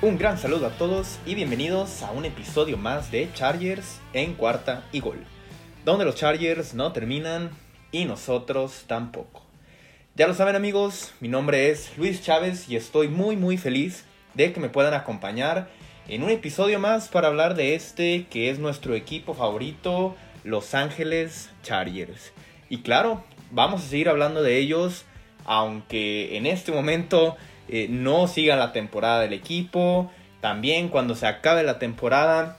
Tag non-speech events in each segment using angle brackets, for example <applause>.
Un gran saludo a todos y bienvenidos a un episodio más de Chargers en cuarta y gol, donde los Chargers no terminan y nosotros tampoco. Ya lo saben amigos, mi nombre es Luis Chávez y estoy muy muy feliz de que me puedan acompañar en un episodio más para hablar de este que es nuestro equipo favorito, Los Ángeles Chargers. Y claro, vamos a seguir hablando de ellos, aunque en este momento eh, no siga la temporada del equipo. También cuando se acabe la temporada,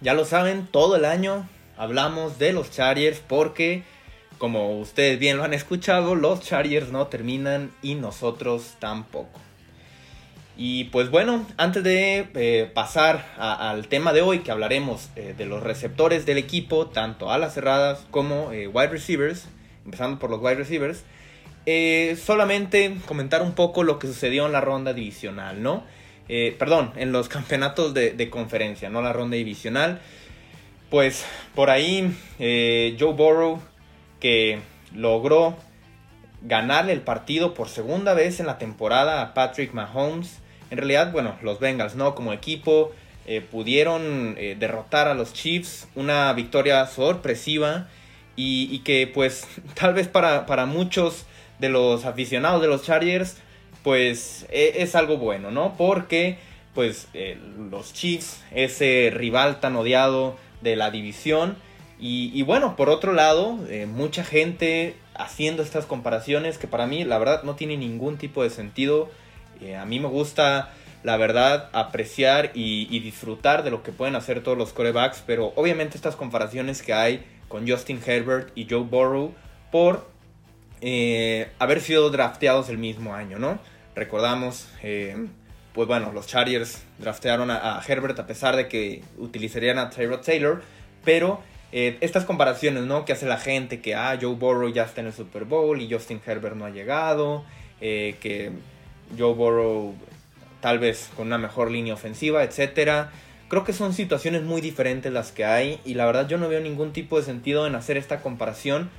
ya lo saben, todo el año hablamos de los Chargers porque, como ustedes bien lo han escuchado, los Chargers no terminan y nosotros tampoco. Y pues bueno, antes de eh, pasar al tema de hoy, que hablaremos eh, de los receptores del equipo, tanto a las cerradas como wide receivers, empezando por los wide receivers, eh, solamente comentar un poco lo que sucedió en la ronda divisional, ¿no? Eh, perdón, en los <laughs> campeonatos de, conferencia, no la ronda divisional. Pues por ahí eh, Joe Burrow, que logró ganarle el partido por segunda vez en la temporada a Patrick Mahomes. En realidad, bueno, los Bengals, ¿no? Como equipo pudieron derrotar a los Chiefs. Una victoria sorpresiva y, que pues <laughs> tal vez para, para muchos de los aficionados de los Chargers, pues e, es, algo bueno, ¿no? Porque pues eh, los Chiefs, ese rival tan odiado de la división, y, bueno, por otro lado, eh, mucha gente haciendo estas comparaciones que para mí la verdad no tiene ningún tipo de sentido. Eh, a mí me gusta la verdad apreciar y, disfrutar de lo que pueden hacer todos los corebacks, pero obviamente estas comparaciones que hay con Justin Herbert y Joe Burrow por eh, haber sido drafteados el mismo año, ¿no? Recordamos, eh, pues bueno, los Chargers draftearon a, Herbert a pesar de que utilizarían a Tyrod Taylor, pero eh, estas comparaciones, ¿no? Que hace la gente que, ah, Joe Burrow ya está en el Super Bowl y Justin Herbert no ha llegado, que Joe Burrow tal vez con una mejor línea ofensiva, etcétera. Creo que son situaciones muy diferentes las que hay y la verdad yo no veo ningún tipo de sentido en hacer esta comparación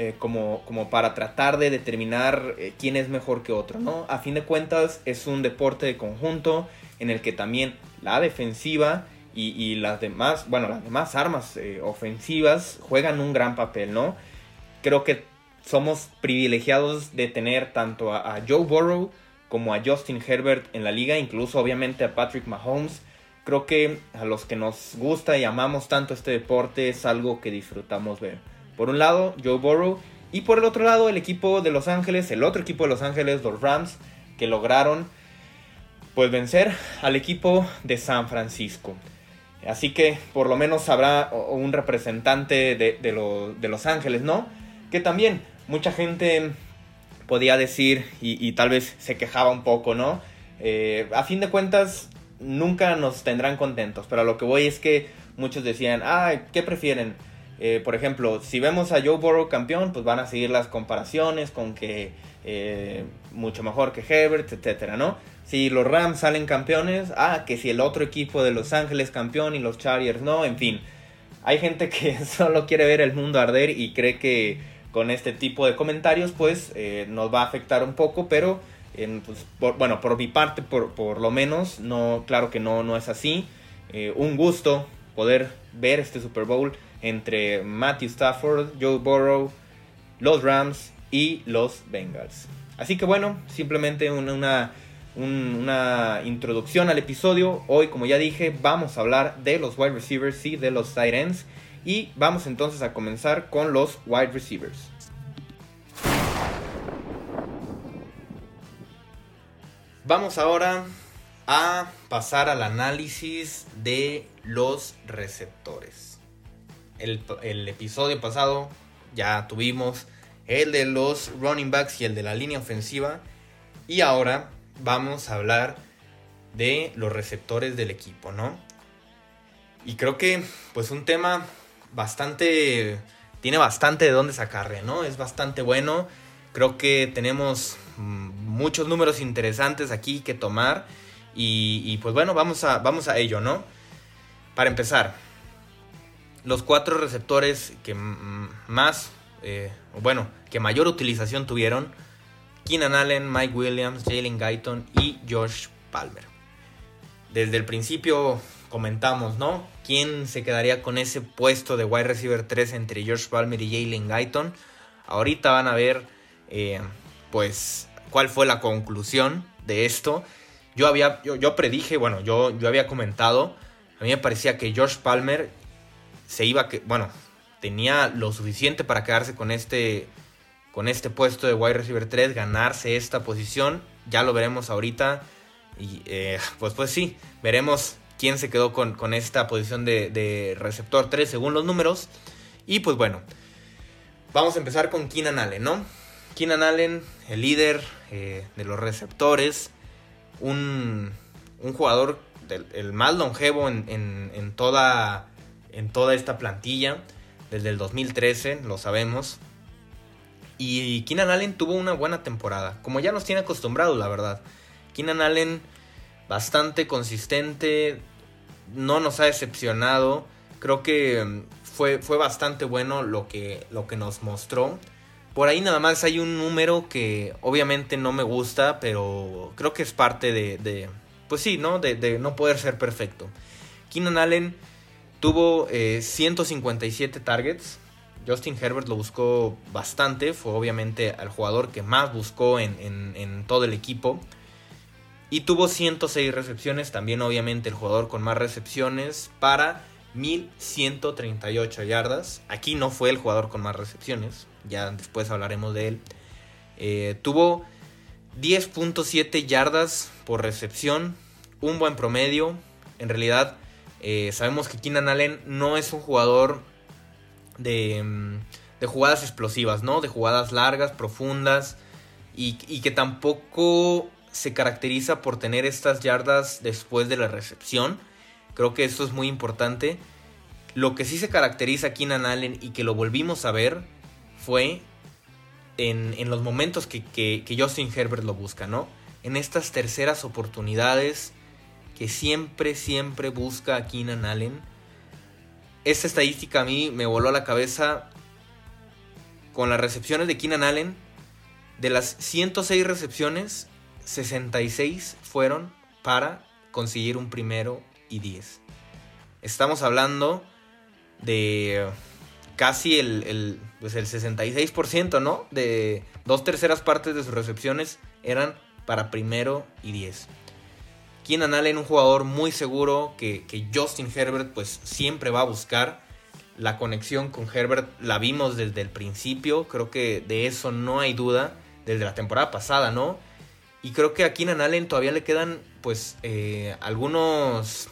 eh, como, como para tratar de determinar eh, quién es mejor que otro, ¿no? A fin de cuentas es un deporte de conjunto en el que también la defensiva y, las demás, bueno, las demás armas eh, ofensivas juegan un gran papel, ¿no? Creo que somos privilegiados de tener tanto a, a Joe Burrow como a Justin Herbert en la liga, incluso obviamente a Patrick Mahomes. Creo que a los que nos gusta y amamos tanto este deporte es algo que disfrutamos ver. Por un lado, Joe Burrow. Y por el otro lado, el equipo de Los Ángeles, el otro equipo de Los Ángeles, los Rams, que lograron pues vencer al equipo de San Francisco. Así que por lo menos habrá un representante de, Los Ángeles, ¿no? Que también mucha gente podía decir y, tal vez se quejaba un poco, ¿no? Eh, a fin de cuentas, nunca nos tendrán contentos, pero a lo que voy es que muchos decían, ay, ¿qué prefieren? Eh, por ejemplo, si vemos a Joe Burrow campeón, pues van a seguir las comparaciones con que eh, mucho mejor que Herbert, etcétera, ¿no? Si los Rams salen campeones, ah, que si el otro equipo de Los Ángeles campeón y los Chargers no, en fin. Hay gente que <laughs> solo quiere ver el mundo arder y cree que con este tipo de comentarios, pues eh, nos va a afectar un poco, pero pues, bueno, por mi parte, por, por, lo menos, no, claro que no, no es así. un gusto poder ver este Super Bowl entre Matthew Stafford, Joe Burrow, los Rams y los Bengals. Así que bueno, simplemente una, una, introducción al episodio. Hoy, como ya dije, vamos a hablar de los wide receivers y de los tight ends. Y vamos entonces a comenzar con los wide receivers. Vamos ahora a pasar al análisis de los receptores el, episodio pasado ya tuvimos el de los running backs y el de la línea ofensiva. Y ahora vamos a hablar de los receptores del equipo, ¿no? Y creo que pues un tema bastante... Tiene bastante de dónde sacarle, ¿no? Es bastante bueno. Creo que tenemos mm, muchos números interesantes aquí que tomar. Y, y pues bueno, vamos a, vamos a ello, ¿no? Para empezar, los cuatro receptores que más, eh, bueno, que mayor utilización tuvieron, Keenan Allen, Mike Williams, Jalen Guyton y Josh Palmer. desde el principio comentamos, ¿no? ¿Quién se quedaría con ese puesto de wide receiver 3 entre George Palmer y Jalen Guyton? Ahorita van a ver, eh, pues, cuál fue la conclusión de esto. Yo había, yo, predije, bueno, yo, yo había comentado, a mí me parecía que George Palmer se iba, que, bueno, tenía lo suficiente para quedarse con este, con este puesto de wide receiver 3, ganarse esta posición. Ya lo veremos ahorita. Y eh, <laughs> pues, pues sí, veremos quién se quedó con, esta posición de, receptor 3 según los números. Y pues bueno, vamos a empezar con Keenan Allen, ¿no? Keenan Allen, el líder eh, de los receptores, un, jugador el más longevo en, toda, en toda esta plantilla, desde el 2013, lo sabemos. Y Keenan Allen tuvo una buena temporada, como ya nos tiene acostumbrados, la verdad. Keenan Allen bastante consistente, no nos ha decepcionado. Creo que mm, fue, fue bastante bueno lo que, lo que nos mostró. Por ahí nada más hay un número que obviamente no me gusta, pero creo que es parte de, pues sí, ¿no? De, no poder ser perfecto. Keenan Allen tuvo 157 eh, targets. Justin Herbert lo buscó bastante, fue obviamente el jugador que más buscó en, en todo el equipo. Y tuvo 106 recepciones, también obviamente el jugador con más recepciones para 1138 yardas. Aquí no fue el jugador con más recepciones, ya después hablaremos de él. Eh, tuvo 10.7 yardas por recepción, un buen promedio. En realidad eh, sabemos que Keenan Allen no es un jugador de, mm, jugadas explosivas, ¿no? De jugadas largas, profundas y, que tampoco se caracteriza por tener estas yardas después de la recepción. Creo que esto es muy importante. Lo que sí se caracteriza a Keenan Allen y que lo volvimos a ver fue en, los momentos que, que, Justin Herbert lo busca, ¿no? En estas terceras oportunidades que siempre, siempre busca a Keenan Allen. Esta estadística a mí me voló a la cabeza con las recepciones de Keenan Allen. De las 106 recepciones, 66 fueron para conseguir un primero y 10. Estamos hablando de casi el, el, pues el 66%, ¿no? De dos terceras partes de sus recepciones eran para primero y 10. Keenan Allen, un jugador muy seguro que, que, Justin Herbert pues siempre va a buscar. La conexión con Herbert la vimos desde el principio, creo que de eso no hay duda, desde la temporada pasada, ¿no? Y creo que a Keenan Allen todavía le quedan, pues, eh, algunos,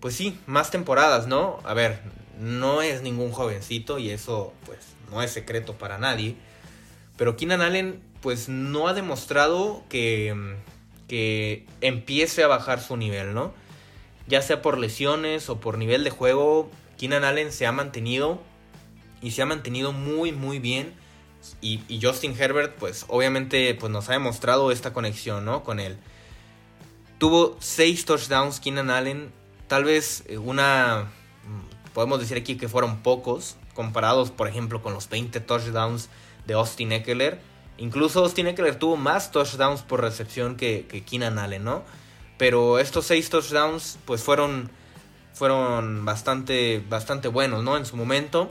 pues sí, más temporadas, ¿no? A ver, no es ningún jovencito y eso, pues, no es secreto para nadie. Pero Keenan Allen, pues, no ha demostrado que, que empiece a bajar su nivel, ¿no? Ya sea por lesiones o por nivel de juego, Keenan Allen se ha mantenido y se ha mantenido muy, muy bien y, Justin Herbert, pues obviamente pues, nos ha demostrado esta conexión, ¿no? Con él. Tuvo 6 touchdowns Keenan Allen. Tal vez eh, una... Mm, podemos decir aquí que fueron pocos, comparados, por ejemplo, con los 20 touchdowns de Austin Eckler. Incluso Austin Eckler tuvo más touchdowns por recepción que, que Keenan Allen, ¿no? Pero estos 6 touchdowns, pues fueron, fueron bastante, bastante buenos, ¿no? En su momento.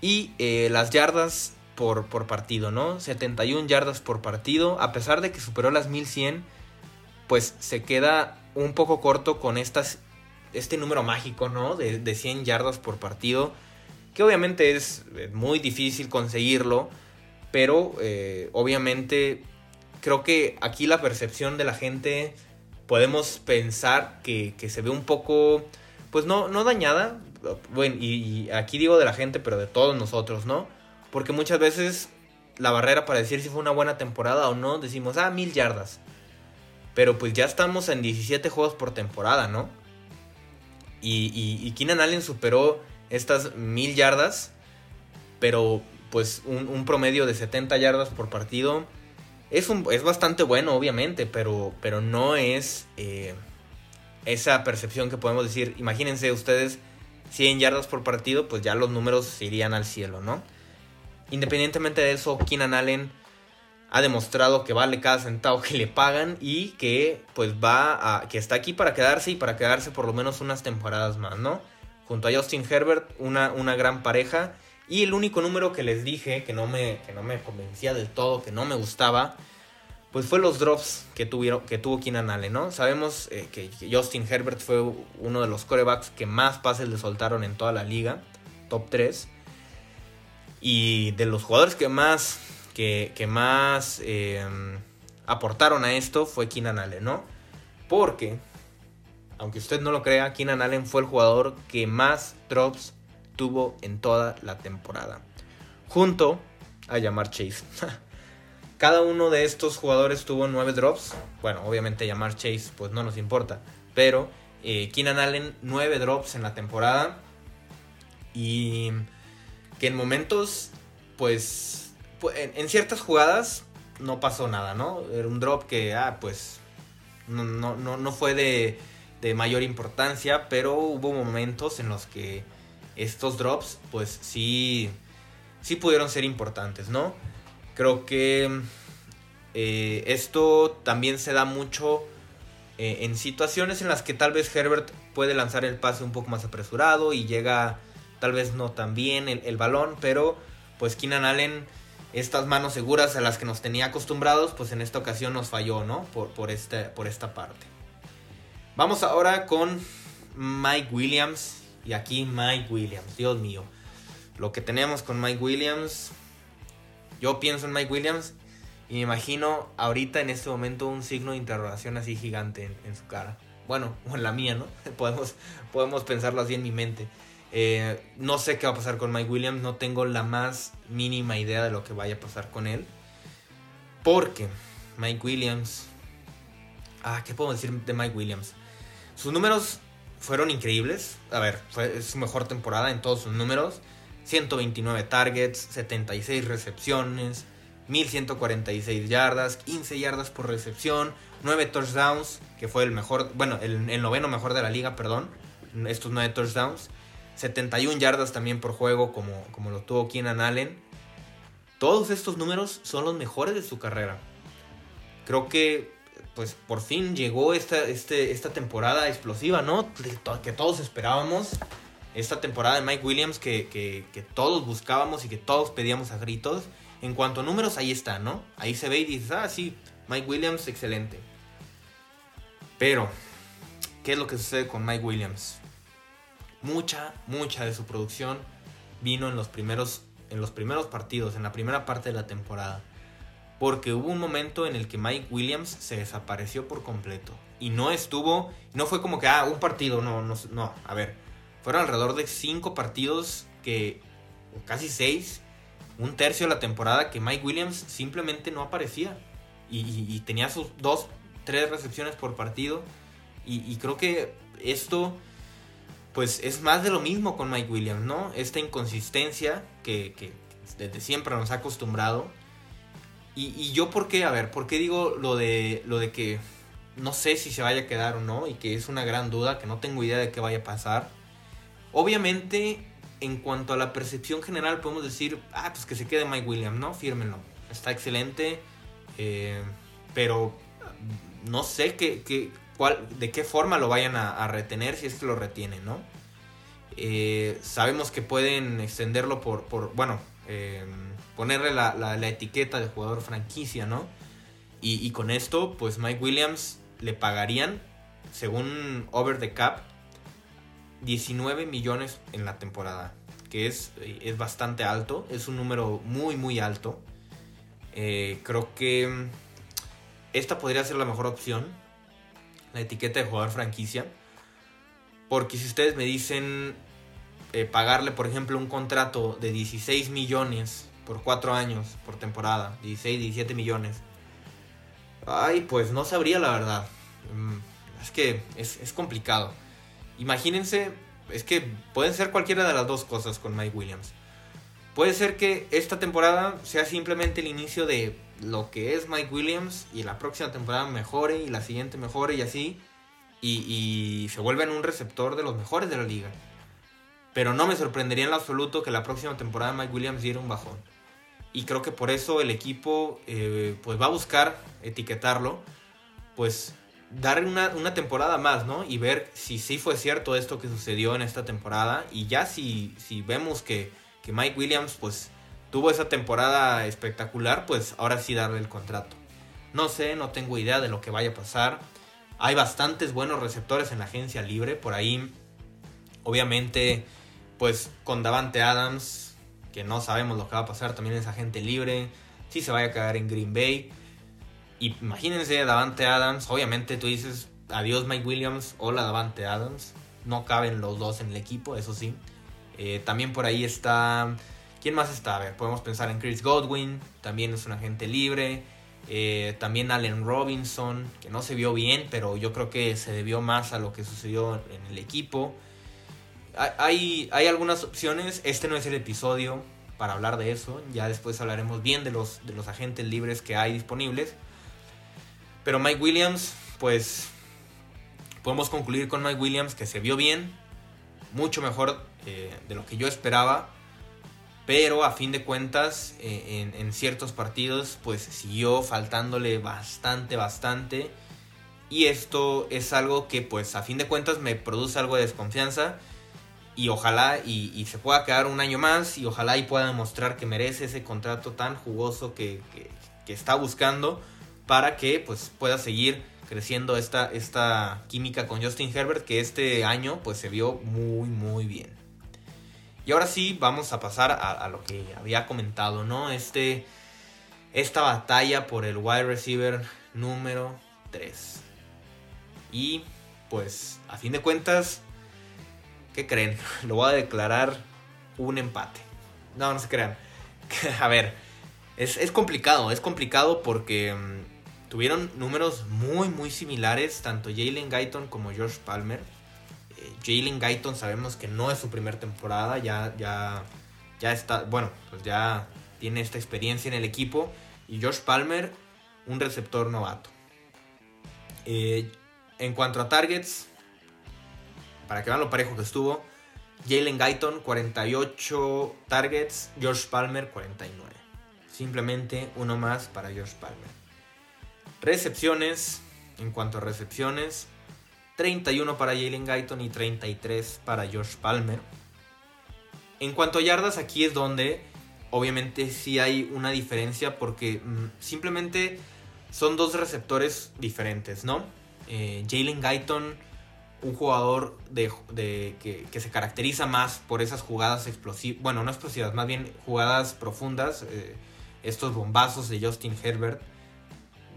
Y eh, las yardas por, partido, ¿no? 71 yardas por partido. A pesar de que superó las 1100, pues se queda un poco corto con estas, este número mágico, ¿no? De, de 100 yardas por partido. Que obviamente es eh, muy difícil conseguirlo. Pero eh, obviamente creo que aquí la percepción de la gente podemos pensar que, se ve un poco, pues no, no dañada. Bueno, y aquí digo de la gente, pero de todos nosotros, ¿no? Porque muchas veces la barrera para decir si fue una buena temporada o no, decimos, ah, mil yardas. Pero pues ya estamos en 17 juegos por temporada, ¿no? Y, y, Keenan Allen superó estas mil yardas, pero pues un, promedio de 70 yardas por partido es, un, es bastante bueno, obviamente, pero, pero no es eh, esa percepción que podemos decir, imagínense ustedes 100 yardas por partido, pues ya los números irían al cielo, ¿no? Independientemente de eso, Keenan Allen ha demostrado que vale cada centavo que le pagan y que pues va a que está aquí para quedarse y para quedarse por lo menos unas temporadas más, ¿no? Junto a Justin Herbert, una, una gran pareja y el único número que les dije que no me que no me convencía del todo, que no me gustaba, pues fue los drops que tuvieron que tuvo Keenan Allen, ¿no? Sabemos eh, que Justin Herbert fue uno de los corebacks que más pases le soltaron en toda la liga, top 3. Y de los jugadores que más que, más em, aportaron a esto fue Keenan Allen, ¿no? Porque, aunque usted no lo crea, Keenan Allen fue el jugador que más drops tuvo en toda la temporada. Junto a Yamar Chase. <laughs> Cada uno de estos jugadores tuvo 9 drops. Bueno, obviamente Yamar Chase pues no nos importa. Pero eh, Keenan Allen 9 drops en la temporada. Y que en momentos pues en, ciertas jugadas no pasó nada, ¿no? Era un drop que, ah, pues, no, no, no, fue de, de, mayor importancia, pero hubo momentos en los que estos drops, pues, sí, sí pudieron ser importantes, ¿no? Creo que eh, esto también se da mucho eh, en situaciones en las que tal vez Herbert puede lanzar el pase un poco más apresurado y llega tal vez no tan bien el, balón, pero pues Keenan Allen estas manos seguras a las que nos tenía acostumbrados, pues en esta ocasión nos falló, ¿no? Por, por, este, por esta parte. Vamos ahora con Mike Williams. Y aquí Mike Williams, Dios mío. Lo que tenemos con Mike Williams. Yo pienso en Mike Williams y me imagino ahorita en este momento un signo de interrogación así gigante en, su cara. Bueno, <laughs> o en la mía, ¿no? <laughs> podemos, podemos pensarlo así en mi mente. Eh, no sé qué va a pasar con Mike Williams, no tengo la más mínima idea de lo que vaya a pasar con él. Porque Mike Williams... Ah, ¿qué puedo decir de Mike Williams? Sus números fueron increíbles. A ver, fue su mejor temporada en todos sus números. 129 targets, 76 recepciones, 1146 yardas, 15 yardas por recepción, 9 touchdowns, que fue el mejor, bueno, el, noveno mejor de la liga, perdón. Estos 9 touchdowns. 71 yardas también por juego como, como lo tuvo Keenan Allen. Todos estos números son los mejores de su carrera. Creo que pues por fin llegó esta, este, esta temporada explosiva, ¿no? Que todos esperábamos. Esta temporada de Mike Williams que, todos buscábamos y que todos pedíamos a gritos. En cuanto a números, ahí está, ¿no? Ahí se ve y dices, ah, sí, Mike Williams, excelente. Pero, ¿qué es lo que sucede con Mike Williams? mucha, mucha de su producción vino en los primeros, en los primeros partidos, en la primera parte de la temporada. Porque hubo un momento en el que Mike Williams se desapareció por completo. Y no estuvo, no fue como que, ah, un partido, no, no, no. A ver, fueron alrededor de cinco partidos que, casi seis, un tercio de la temporada que Mike Williams simplemente no aparecía. Y, tenía sus dos, tres recepciones por partido. y creo que esto pues es más de lo mismo con Mike Williams, ¿no? Esta inconsistencia que, desde siempre nos ha acostumbrado. Y, yo, ¿por qué? A ver, ¿por qué digo lo de, lo de que no sé si se vaya a quedar o no? Y que es una gran duda, que no tengo idea de qué vaya a pasar. Obviamente, en cuanto a la percepción general, podemos decir, ah, pues que se quede Mike Williams, ¿no? Fírmenlo. Está excelente. Eh, pero no sé qué, qué, de qué forma lo vayan a, retener si es que lo retienen, ¿no? Eh, sabemos que pueden extenderlo por, por bueno, em, ponerle la, etiqueta de jugador franquicia, ¿no? Y, con esto, pues Mike Williams le pagarían, según Over the Cap, 19 millones en la temporada, que es, es bastante alto, es un número muy, muy alto. Eh, creo que esta podría ser la mejor opción la etiqueta de jugador franquicia. Porque si ustedes me dicen eh, pagarle, por ejemplo, un contrato de 16 millones por 4 años por temporada, 16, 17 millones. Ay, pues no sabría la verdad. Mm, es que es, es complicado. Imagínense, es que pueden ser cualquiera de las dos cosas con Mike Williams. Puede ser que esta temporada sea simplemente el inicio de lo que es Mike Williams y la próxima temporada mejore y la siguiente mejore y así. Y, se vuelve en un receptor de los mejores de la liga. Pero no me sorprendería en lo absoluto que la próxima temporada Mike Williams diera un bajón. Y creo que por eso el equipo eh, pues va a buscar etiquetarlo, pues dar una, temporada más, ¿no? Y ver si sí fue cierto esto que sucedió en esta temporada y ya si, si vemos que, que Mike Williams pues tuvo esa temporada espectacular, pues ahora sí darle el contrato. No sé, no tengo idea de lo que vaya a pasar. Hay bastantes buenos receptores en la agencia libre. Por ahí, obviamente, pues con Davante Adams, que no sabemos lo que va a pasar, también es agente libre. Si se vaya a quedar en Green Bay. Imagínense Davante Adams. Obviamente tú dices adiós Mike Williams. Hola Davante Adams. No caben los dos en el equipo, eso sí. Eh, también por ahí está. ¿Quién más está? A ver, podemos pensar en Chris Godwin. También es un agente libre. Eh, también Allen Robinson, que no se vio bien, pero yo creo que se debió más a lo que sucedió en el equipo. Hay, hay algunas opciones, este no es el episodio para hablar de eso, ya después hablaremos bien de los, de los agentes libres que hay disponibles. Pero Mike Williams, pues podemos concluir con Mike Williams que se vio bien, mucho mejor eh, de lo que yo esperaba pero a fin de cuentas, eh, en, ciertos partidos, pues siguió faltándole bastante, bastante. Y esto es algo que, pues a fin de cuentas, me produce algo de desconfianza. Y ojalá y, se pueda quedar un año más. Y ojalá y pueda demostrar que merece ese contrato tan jugoso que, está buscando. Para que pues pueda seguir creciendo esta, esta química con Justin Herbert. Que este año pues se vio muy, muy bien. Y ahora sí, vamos a pasar a, lo que había comentado, ¿no? Este, esta batalla por el wide receiver número 3. Y pues, a fin de cuentas, ¿qué creen? <laughs> Lo voy a declarar un empate. No, no se crean. <laughs> a ver, es, es, complicado, es complicado porque mm, tuvieron números muy, muy similares, tanto Jalen Guyton como George Palmer. Jalen Guyton sabemos que no es su primera temporada, ya, ya, ya está, bueno, pues ya tiene esta experiencia en el equipo. Y Josh Palmer, un receptor novato. Eh, en cuanto a targets, para que vean lo parejo que estuvo, Jalen Guyton 48 targets, Josh Palmer 49. Simplemente uno más para Josh Palmer. Recepciones, en cuanto a recepciones, 31 para Jalen Guyton y 33 para Josh Palmer. En cuanto a yardas, aquí es donde obviamente sí hay una diferencia porque mm, simplemente son dos receptores diferentes, ¿no? Eh, Jalen Guyton, un jugador de, que, se caracteriza más por esas jugadas explosivas, bueno, no explosivas, más bien jugadas profundas, eh, estos bombazos de Justin Herbert.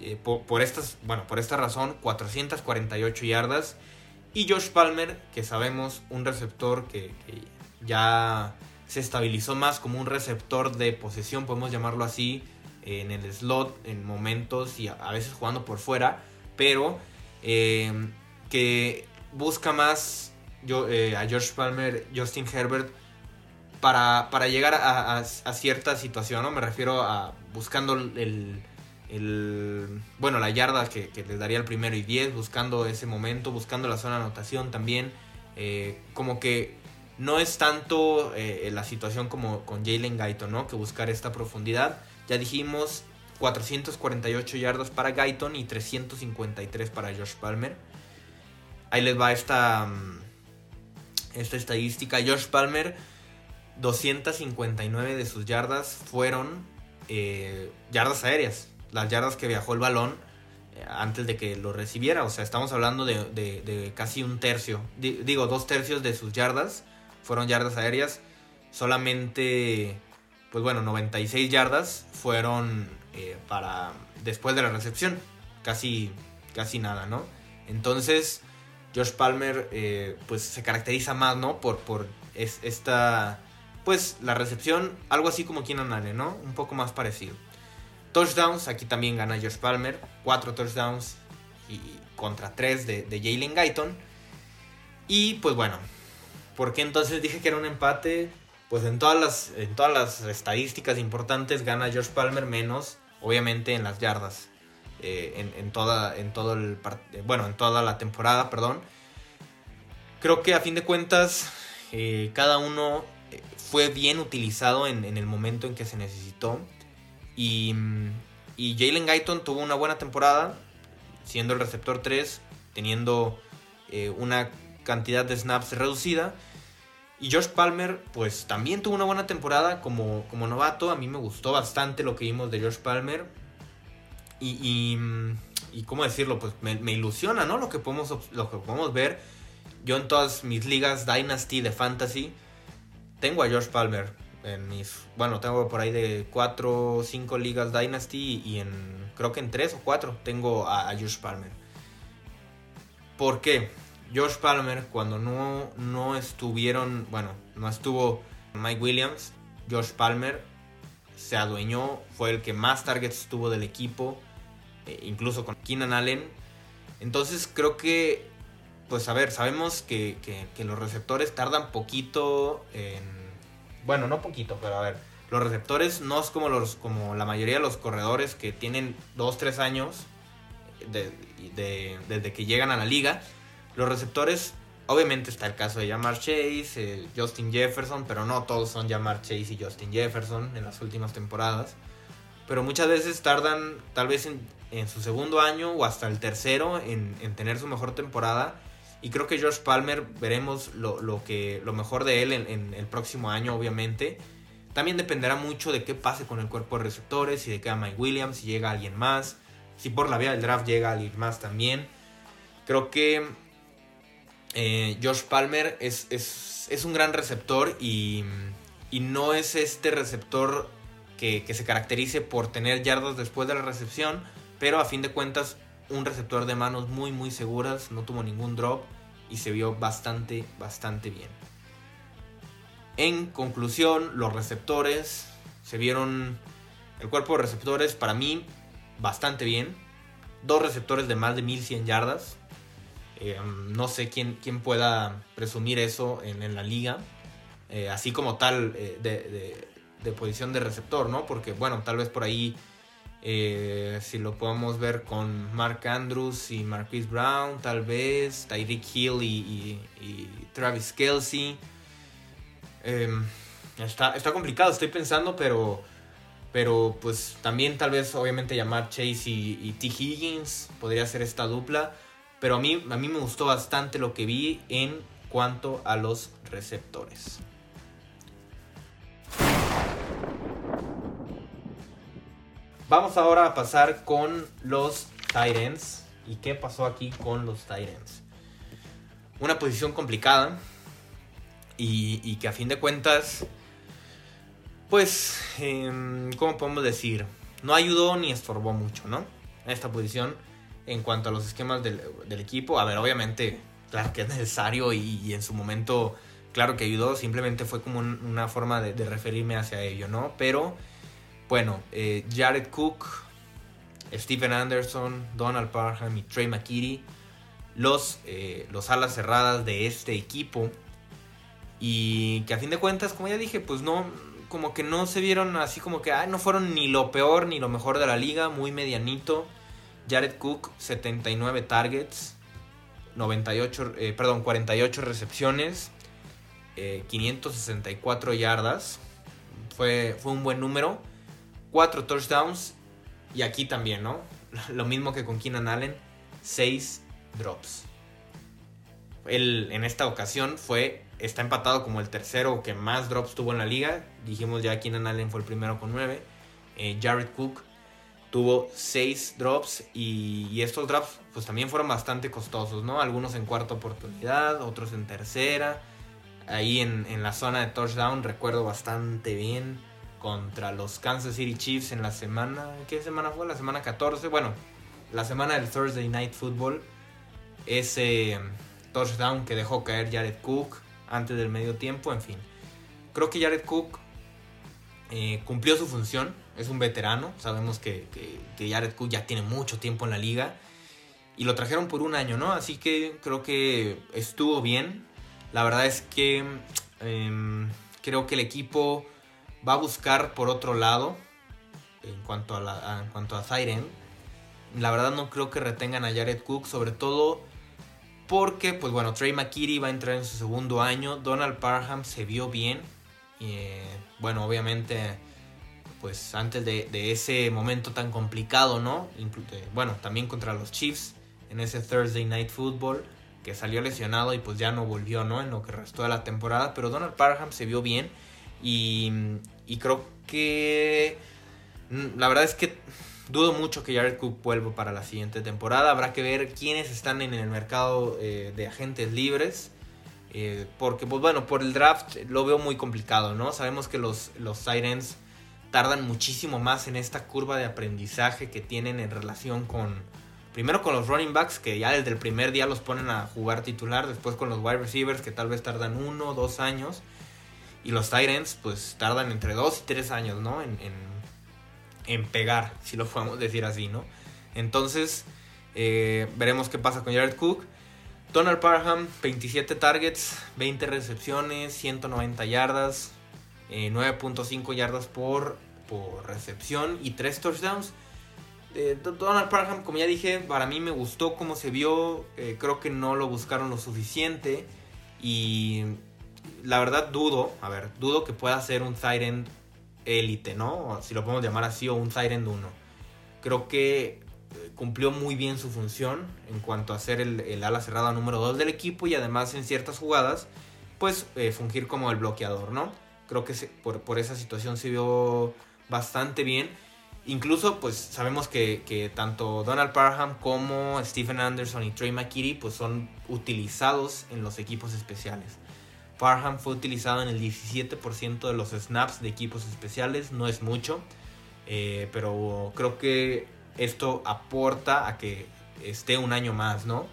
Eh, por, estas, bueno, por esta razón, 448 yardas. Y Josh Palmer, que sabemos, un receptor que, ya se estabilizó más como un receptor de posesión, podemos llamarlo así, en el slot, en momentos y a, veces jugando por fuera, pero eh, que busca más yo, eh, a Josh Palmer, Justin Herbert, para, para llegar a, a, cierta situación, ¿no? Me refiero a buscando el el, bueno, la yarda que, les daría el primero y 10, buscando ese momento, buscando la zona de anotación también. Eh, como que no es tanto eh, la situación como con Jalen Guyton, ¿no? Que buscar esta profundidad. Ya dijimos 448 yardas para Guyton y 353 para Josh Palmer. Ahí les va esta, mm, esta estadística. Josh Palmer, 259 de sus yardas fueron eh, yardas aéreas las yardas que viajó el balón eh, antes de que lo recibiera. O sea, estamos hablando de, casi un tercio, digo, dos tercios de sus yardas fueron yardas aéreas. Solamente, pues bueno, 96 yardas fueron eh, para después de la recepción. Casi, casi nada, ¿no? Entonces, Josh Palmer, eh, pues se caracteriza más, ¿no? Por, por esta, pues la recepción, algo así como Keenan Allen, ¿no? Un poco más parecido. Touchdowns, aquí también gana Josh Palmer, 4 touchdowns y contra 3 de, Jalen Guyton. Y pues bueno, ¿por qué entonces dije que era un empate? Pues en todas las, en todas las estadísticas importantes gana Josh Palmer menos, obviamente en las yardas. Eh, en, toda, en todo el bueno, en toda la temporada, perdón. Creo que a fin de cuentas, eh, cada uno eh, fue bien utilizado en, el momento en que se necesitó. Y, y Jalen Guyton tuvo una buena temporada, siendo el receptor 3, teniendo eh, una cantidad de snaps reducida. Y Josh Palmer, pues también tuvo una buena temporada como, como novato. A mí me gustó bastante lo que vimos de Josh Palmer. Y, y, y cómo decirlo, pues me, ilusiona, ¿no? Lo que, podemos, lo que podemos ver. Yo en todas mis ligas Dynasty de Fantasy tengo a Josh Palmer. En mis, bueno, tengo por ahí de 4 o 5 ligas Dynasty y en, creo que en 3 o 4 tengo a, a Josh Palmer. ¿Por qué? Josh Palmer, cuando no, no estuvieron, bueno, no estuvo Mike Williams, Josh Palmer se adueñó, fue el que más targets tuvo del equipo, eh, incluso con Keenan Allen. Entonces creo que, pues a ver, sabemos que, los receptores tardan poquito en... Bueno, no poquito, pero a ver, los receptores no es como, los, como la mayoría de los corredores que tienen 2-3 años de, de, desde que llegan a la liga. Los receptores, obviamente está el caso de Jamar Chase, Justin Jefferson, pero no todos son Jamar Chase y Justin Jefferson en las últimas temporadas. Pero muchas veces tardan tal vez en, su segundo año o hasta el tercero en, en, tener su mejor temporada. Y creo que Josh Palmer veremos lo, lo que, lo mejor de él en, el próximo año, obviamente. También dependerá mucho de qué pase con el cuerpo de receptores, si de queda Mike Williams, si llega alguien más, si por la vía del draft llega alguien más también. Creo que eh, Palmer es, es, es, un gran receptor y, y, no es este receptor que, se caracterice por tener yardas después de la recepción, pero a fin de cuentas un receptor de manos muy muy seguras, no tuvo ningún drop y se vio bastante bastante bien. En conclusión, los receptores se vieron el cuerpo de receptores para mí bastante bien. Dos receptores de más de 1100 yardas, eh, no sé quién, quién, pueda presumir eso en, la liga. Eh, así como tal eh, de, de, posición de receptor, ¿no? Porque, bueno, tal vez por ahí, eh, si lo podemos ver con Mark Andrews y Marquise Brown, tal vez, Tyreek Hill y, Travis Kelsey. está, está complicado, estoy pensando, pero, pero pues también tal vez, obviamente, llamar Chase y, y T. Higgins podría ser esta dupla. Pero a mí, a mí me gustó bastante lo que vi en cuanto a los receptores. Vamos ahora a pasar con los Titans. ¿Y qué pasó aquí con los Titans? Una posición complicada. Y, y, que a fin de cuentas, pues, eh, ¿cómo podemos decir? No ayudó ni estorbó mucho, ¿no? Esta posición en cuanto a los esquemas del, del equipo. A ver, obviamente, claro que es necesario y, en su momento, claro que ayudó. Simplemente fue como un, una forma de, referirme hacia ello, ¿no? Pero, bueno, eh, Jared Cook, Stephen Anderson, Donald Parham y Trey McKitty, los, eh, los alas cerradas de este equipo. Y que a fin de cuentas, como ya dije, pues no, como que no se vieron así como que, ay, no fueron ni lo peor ni lo mejor de la liga, muy medianito. Jared Cook, 79 targets, 98, eh, perdón, 48 recepciones, eh, 564 yardas. Fue, fue un buen número. 4 touchdowns. Y aquí también, ¿no? <laughs> Lo mismo que con Keenan Allen, 6 drops. Él en esta ocasión fue, está empatado como el tercero que más drops tuvo en la liga. Dijimos ya Keenan Allen fue el primero con 9. Eh, Jared Cook tuvo 6 drops y, y, estos drops pues también fueron bastante costosos, ¿no? Algunos en cuarta oportunidad, otros en tercera. Ahí en, en, la zona de touchdown recuerdo bastante bien contra los Kansas City Chiefs en la semana, ¿qué semana fue? La semana 14, bueno, la semana del Thursday Night Football. Ese touchdown que dejó caer Jared Cook antes del medio tiempo, en fin. Creo que Jared Cook eh, cumplió su función, es un veterano, sabemos que, que, Jared Cook ya tiene mucho tiempo en la liga y lo trajeron por un año, ¿no? Así que creo que estuvo bien. La verdad es que eh, creo que el equipo va a buscar por otro lado en cuanto a, la, en cuanto a Siren. La verdad no creo que retengan a Jared Cook, sobre todo porque, pues bueno, Trey McKitty va a entrar en su segundo año, Donald Parham se vio bien, eh, bueno, obviamente pues antes de, ese momento tan complicado, ¿no? bueno, también contra los Chiefs en ese Thursday Night Football, que salió lesionado y pues ya no volvió, ¿no? En lo que restó de la temporada, pero Donald Parham se vio bien y, y creo que mm, la verdad es que dudo mucho que Jared Cook vuelva para la siguiente temporada. Habrá que ver quiénes están en el mercado eh, de agentes libres. Eh, porque, pues bueno, por el draft lo veo muy complicado, ¿no? Sabemos que los, los Sirens tardan muchísimo más en esta curva de aprendizaje que tienen en relación con, primero con los running backs, que ya desde el primer día los ponen a jugar titular, después con los wide receivers, que tal vez tardan uno o dos años, y los Tyrants, pues tardan entre dos y tres años, ¿no? En, en, pegar, si lo podemos decir así, ¿no? Entonces, eh, veremos qué pasa con Jared Cook. Donald Parham, 27 targets, 20 recepciones, 190 yardas, 9.5 eh, yardas por, por recepción y 3 touchdowns. Eh, Donald Parham, como ya dije, para mí me gustó cómo se vio. Creo que no lo buscaron lo suficiente. Y la verdad dudo, a ver, dudo que pueda ser un Tyrant élite, ¿no? Si lo podemos llamar así, o un Tyrant 1. Creo que cumplió muy bien su función en cuanto a ser el, ala cerrada número 2 del equipo y además en ciertas jugadas, pues eh, fungir como el bloqueador, ¿no? Creo que por, esa situación se vio bastante bien. Incluso, pues sabemos que, tanto Donald Parham como Stephen Anderson y Trey McKitty pues son utilizados en los equipos especiales. Parham fue utilizado en el 17% de los snaps de equipos especiales, no es mucho, eh, pero creo que esto aporta a que esté un año más, ¿no?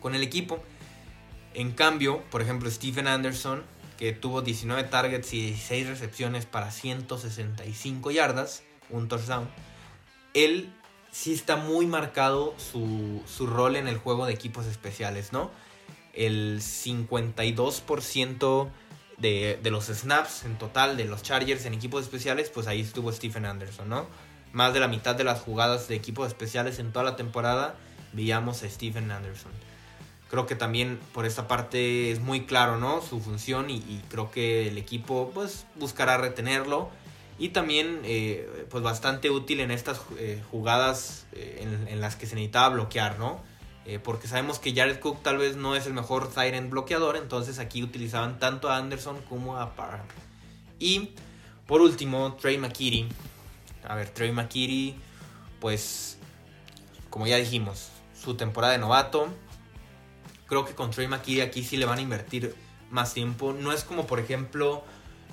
Con el equipo. En cambio, por ejemplo, Stephen Anderson, que tuvo 19 targets y 16 recepciones para 165 yardas, un touchdown, él sí está muy marcado su, rol en el juego de equipos especiales, ¿no? El 52% de, de los snaps en total de los Chargers en equipos especiales, pues ahí estuvo Stephen Anderson, ¿no? más de la mitad de las jugadas de equipos especiales en toda la temporada veíamos a Steven Anderson. Creo que también por esta parte es muy claro, ¿no? Su función y, creo que el equipo pues buscará retenerlo y también eh, pues bastante útil en estas eh, jugadas eh, en, las que se necesitaba bloquear, ¿no? Porque sabemos que Jared Cook tal vez no es el mejor Tyrant bloqueador, entonces aquí utilizaban tanto a Anderson como a Parham. Y por último, Trey McKitty, a ver, Trey McKitty, pues, como ya dijimos, su temporada de novato. Creo que con Trey McKitty aquí sí le van a invertir más tiempo. No es como, por ejemplo,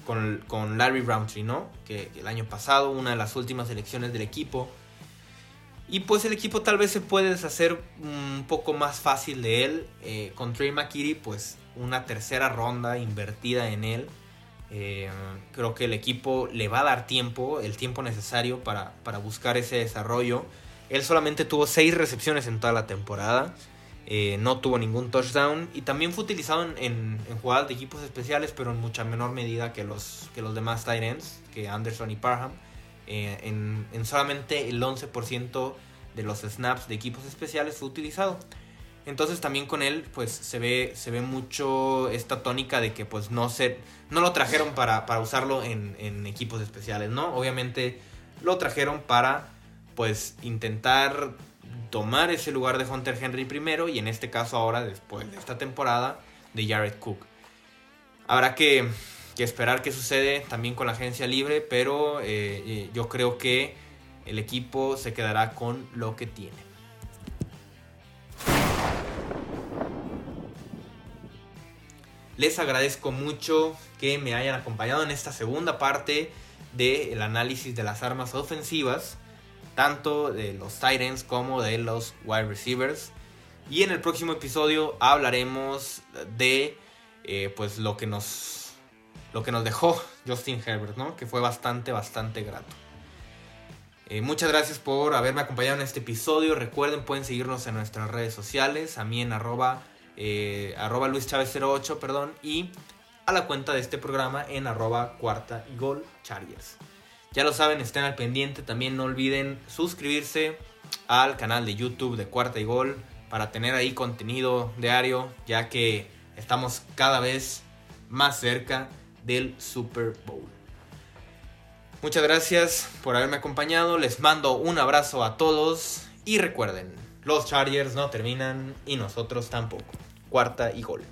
con, Larry Roundtree, ¿no? Que, el año pasado, una de las últimas elecciones del equipo. Y pues el equipo tal vez se puede deshacer un poco más fácil de él. Eh, con Trey McKitty, pues una tercera ronda invertida en él eh, creo que el equipo le va a dar tiempo, el tiempo necesario para, buscar ese desarrollo. Él solamente tuvo 6 recepciones en toda la temporada. Eh, no tuvo ningún touchdown. Y también fue utilizado en, jugadas de equipos especiales, pero en mucha menor medida que los, que los demás tight ends, que Anderson y Parham. Eh, en, en, solamente el 11% de los snaps de equipos especiales fue utilizado. Entonces también con él pues se ve, se ve mucho esta tónica de que pues no se, no lo trajeron para, usarlo en, equipos especiales, ¿no? Obviamente lo trajeron para pues intentar tomar ese lugar de Hunter Henry primero y en este caso ahora después de esta temporada de Jared Cook. Habrá que, esperar qué sucede también con la agencia libre, pero eh, eh, yo creo que el equipo se quedará con lo que tiene. Les agradezco mucho que me hayan acompañado en esta segunda parte del análisis de las armas ofensivas, tanto de los Titans como de los wide receivers. Y en el próximo episodio hablaremos de eh, pues lo que nos lo que nos dejó Justin Herbert, ¿no? Que fue bastante, bastante grato. Eh, muchas gracias por haberme acompañado en este episodio. Recuerden, pueden seguirnos en nuestras redes sociales, a mí en arroba eh, arroba Luis Chávez 08, perdón, y a la cuenta de este programa en arroba cuarta y gol Chargers. Ya lo saben, estén al pendiente, también no olviden suscribirse al canal de YouTube de Cuarta y Gol para tener ahí contenido diario, ya que estamos cada vez más cerca del Super Bowl. Muchas gracias por haberme acompañado. Les mando un abrazo a todos. Y recuerden, los Chargers no terminan y nosotros tampoco. Cuarta y gol.